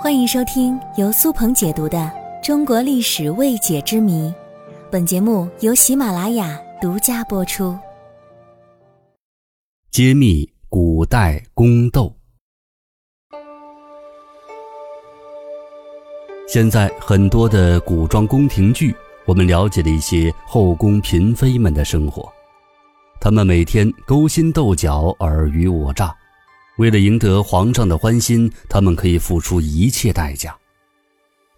欢迎收听由苏鹏解读的《中国历史未解之谜》，本节目由喜马拉雅独家播出。揭秘古代宫斗。现在很多的古装宫廷剧，我们了解了一些后宫嫔妃们的生活，她们每天勾心斗角，尔虞我诈。为了赢得皇上的欢心，他们可以付出一切代价。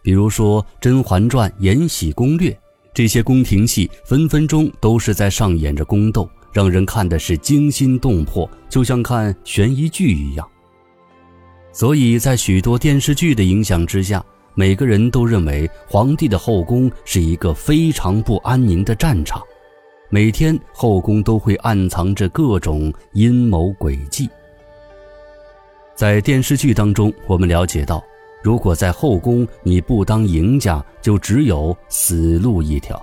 比如说《甄嬛传》《延禧攻略》，这些宫廷戏分分钟都是在上演着宫斗，让人看的是惊心动魄，就像看悬疑剧一样。所以在许多电视剧的影响之下，每个人都认为皇帝的后宫是一个非常不安宁的战场，每天后宫都会暗藏着各种阴谋诡计。在电视剧当中，我们了解到，如果在后宫你不当赢家，就只有死路一条。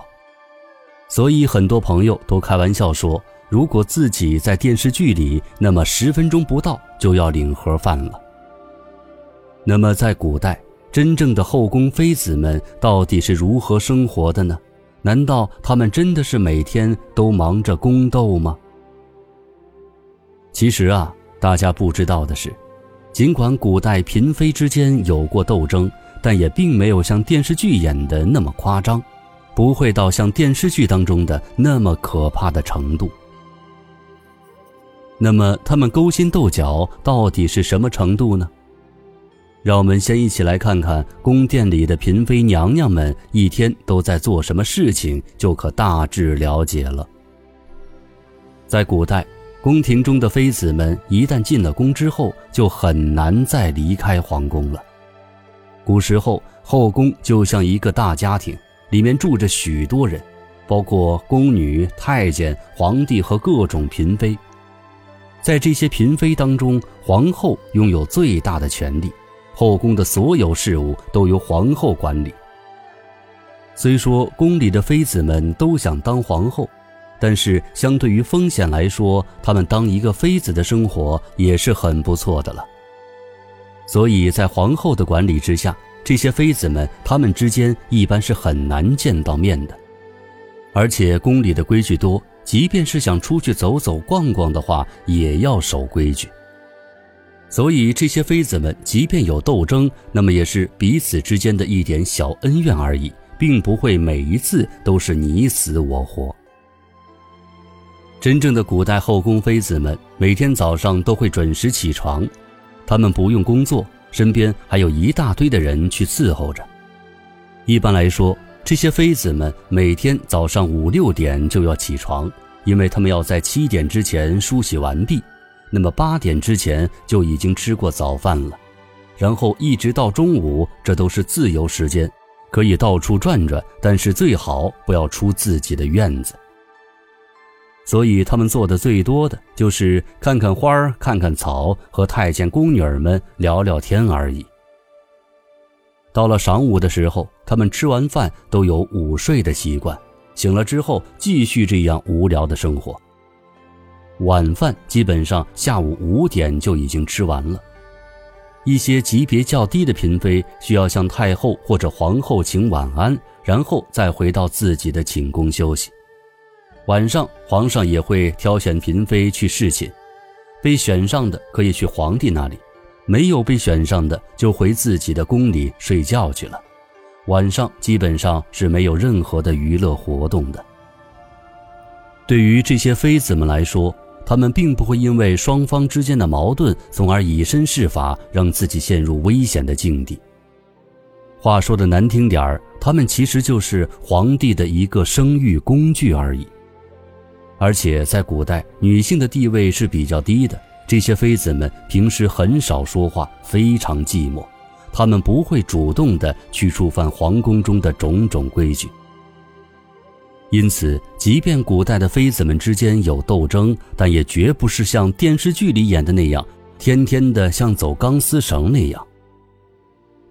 所以很多朋友都开玩笑说，如果自己在电视剧里，那么十分钟不到就要领盒饭了。那么在古代，真正的后宫妃子们到底是如何生活的呢？难道她们真的是每天都忙着宫斗吗？其实啊，大家不知道的是。尽管古代嫔妃之间有过斗争，但也并没有像电视剧演的那么夸张，不会到像电视剧当中的那么可怕的程度。那么，他们勾心斗角到底是什么程度呢？让我们先一起来看看宫殿里的嫔妃娘娘们一天都在做什么事情，就可大致了解了。在古代。宫廷中的妃子们一旦进了宫之后，就很难再离开皇宫了。古时候，后宫就像一个大家庭，里面住着许多人，包括宫女、太监、皇帝和各种嫔妃。在这些嫔妃当中，皇后拥有最大的权力，后宫的所有事务都由皇后管理。虽说宫里的妃子们都想当皇后。但是，相对于风险来说，他们当一个妃子的生活也是很不错的了。所以在皇后的管理之下，这些妃子们，她们之间一般是很难见到面的。而且宫里的规矩多，即便是想出去走走逛逛的话，也要守规矩。所以这些妃子们，即便有斗争，那么也是彼此之间的一点小恩怨而已，并不会每一次都是你死我活。真正的古代后宫妃子们每天早上都会准时起床，她们不用工作，身边还有一大堆的人去伺候着。一般来说，这些妃子们每天早上五六点就要起床，因为她们要在七点之前梳洗完毕，那么八点之前就已经吃过早饭了，然后一直到中午，这都是自由时间，可以到处转转，但是最好不要出自己的院子。所以他们做的最多的就是看看花儿、看看草，和太监宫女儿们聊聊天而已。到了晌午的时候，他们吃完饭都有午睡的习惯，醒了之后继续这样无聊的生活。晚饭基本上下午五点就已经吃完了。一些级别较低的嫔妃需要向太后或者皇后请晚安，然后再回到自己的寝宫休息。晚上，皇上也会挑选嫔妃去侍寝，被选上的可以去皇帝那里，没有被选上的就回自己的宫里睡觉去了。晚上基本上是没有任何的娱乐活动的。对于这些妃子们来说，她们并不会因为双方之间的矛盾，从而以身试法，让自己陷入危险的境地。话说的难听点儿，她们其实就是皇帝的一个生育工具而已。而且在古代，女性的地位是比较低的。这些妃子们平时很少说话，非常寂寞。她们不会主动的去触犯皇宫中的种种规矩。因此，即便古代的妃子们之间有斗争，但也绝不是像电视剧里演的那样，天天的像走钢丝绳那样。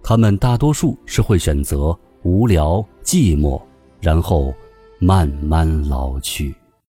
她们大多数是会选择无聊、寂寞，然后慢慢老去。